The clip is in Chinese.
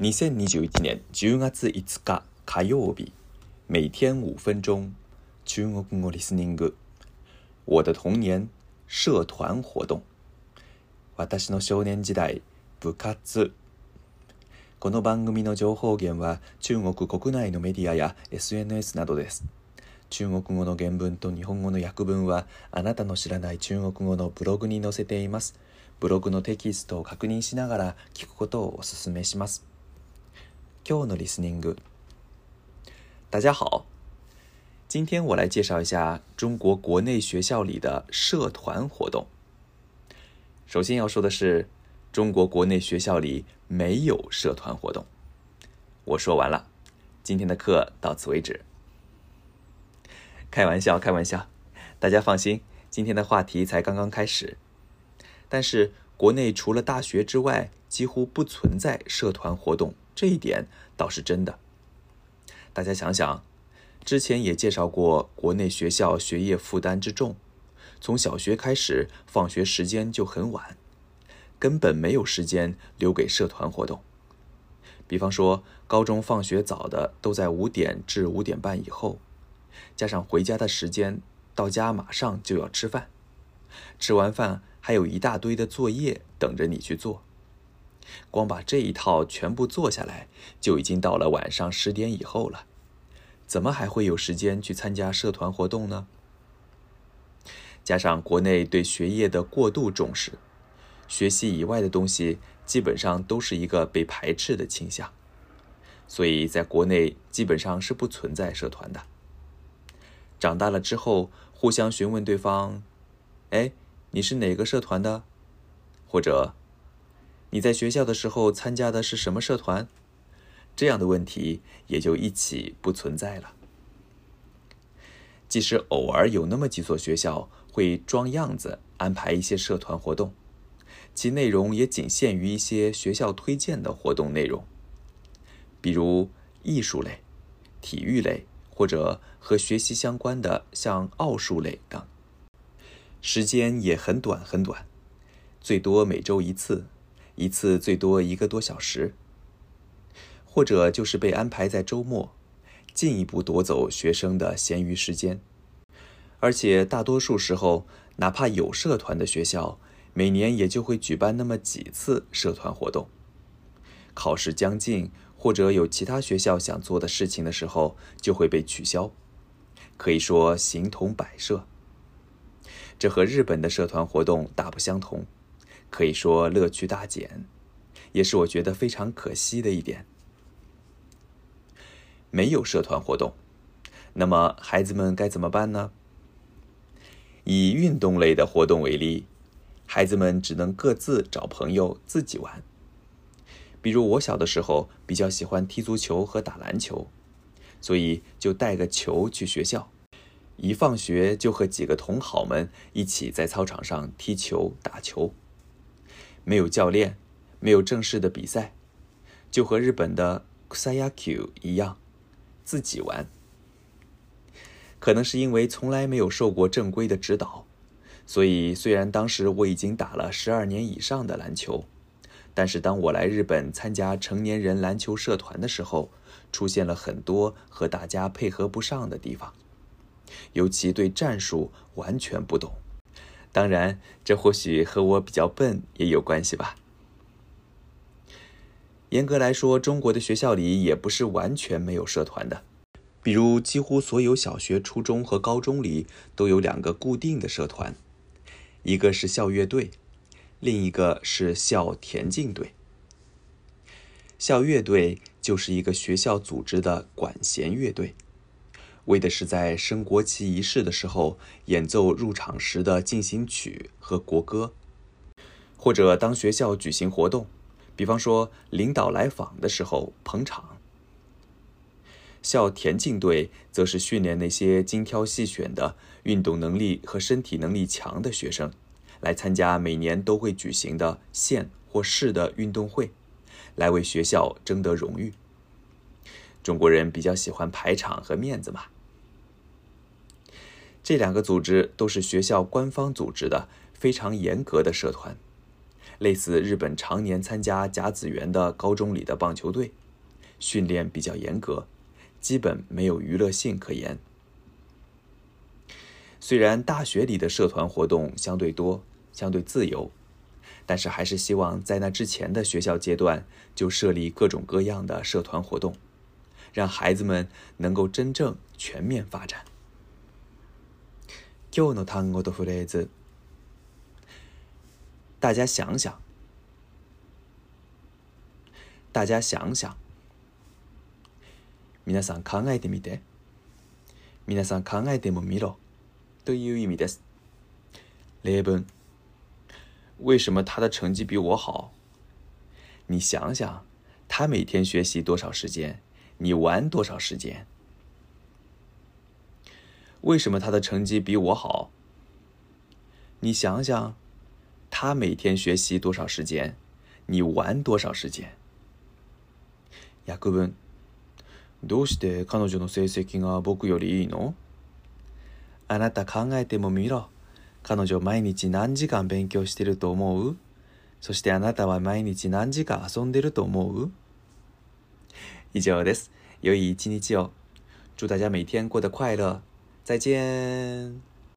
2021年10月5日火曜日每天5分钟中国語リスニング我的童年社团活動私の少年時代部活この番組の情報源は中国国内のメディアや SNS などです中国語の原文と日本語の訳文はあなたの知らない中国語のブログに載せていますブログのテキストを確認しながら聞くことをお勧めします h e 大家好，今天我来介绍一下中国国内学校里的社团活动。首先要说的是，中国国内学校里没有社团活动。我说完了，今天的课到此为止。开玩笑，开玩笑，大家放心，今天的话题才刚刚开始。但是，国内除了大学之外，几乎不存在社团活动，这一点倒是真的。大家想想，之前也介绍过国内学校学业负担之重，从小学开始，放学时间就很晚，根本没有时间留给社团活动。比方说，高中放学早的都在五点至五点半以后，加上回家的时间，到家马上就要吃饭，吃完饭。还有一大堆的作业等着你去做，光把这一套全部做下来，就已经到了晚上十点以后了。怎么还会有时间去参加社团活动呢？加上国内对学业的过度重视，学习以外的东西基本上都是一个被排斥的倾向，所以在国内基本上是不存在社团的。长大了之后，互相询问对方：“哎。”你是哪个社团的？或者你在学校的时候参加的是什么社团？这样的问题也就一起不存在了。即使偶尔有那么几所学校会装样子安排一些社团活动，其内容也仅限于一些学校推荐的活动内容，比如艺术类、体育类，或者和学习相关的，像奥数类等。时间也很短很短，最多每周一次，一次最多一个多小时，或者就是被安排在周末，进一步夺走学生的闲余时间。而且大多数时候，哪怕有社团的学校，每年也就会举办那么几次社团活动。考试将近或者有其他学校想做的事情的时候，就会被取消，可以说形同摆设。这和日本的社团活动大不相同，可以说乐趣大减，也是我觉得非常可惜的一点。没有社团活动，那么孩子们该怎么办呢？以运动类的活动为例，孩子们只能各自找朋友自己玩。比如我小的时候比较喜欢踢足球和打篮球，所以就带个球去学校。一放学就和几个同好们一起在操场上踢球打球，没有教练，没有正式的比赛，就和日本的 kusyaku 一样，自己玩。可能是因为从来没有受过正规的指导，所以虽然当时我已经打了十二年以上的篮球，但是当我来日本参加成年人篮球社团的时候，出现了很多和大家配合不上的地方。尤其对战术完全不懂，当然，这或许和我比较笨也有关系吧。严格来说，中国的学校里也不是完全没有社团的，比如几乎所有小学、初中和高中里都有两个固定的社团，一个是校乐队，另一个是校田径队。校乐队就是一个学校组织的管弦乐队。为的是在升国旗仪式的时候演奏入场时的进行曲和国歌，或者当学校举行活动，比方说领导来访的时候捧场。校田径队则是训练那些精挑细选的运动能力和身体能力强的学生，来参加每年都会举行的县或市的运动会，来为学校争得荣誉。中国人比较喜欢排场和面子嘛。这两个组织都是学校官方组织的，非常严格的社团，类似日本常年参加甲子园的高中里的棒球队，训练比较严格，基本没有娱乐性可言。虽然大学里的社团活动相对多、相对自由，但是还是希望在那之前的学校阶段就设立各种各样的社团活动。让孩子们能够真正全面发展。ヨノタングドフレズ，大家想想，大家想想。皆さん考えてみて、皆さん考えてもみろという意味です。例文：为什么他的成绩比我好？你想想，他每天学习多少时间？你玩多少时间？为什么他的成绩比我好？你想想，他每天学习多少时间？你玩多少时间？雅各布，どうして彼女の成績が僕よりいいの？あなた考えてもみろ。彼女毎日何時間勉強してると思う？そしてあなたは毎日何時間遊んでると思う？以上です。由伊、金日輝。祝大家每天过得快乐。再见。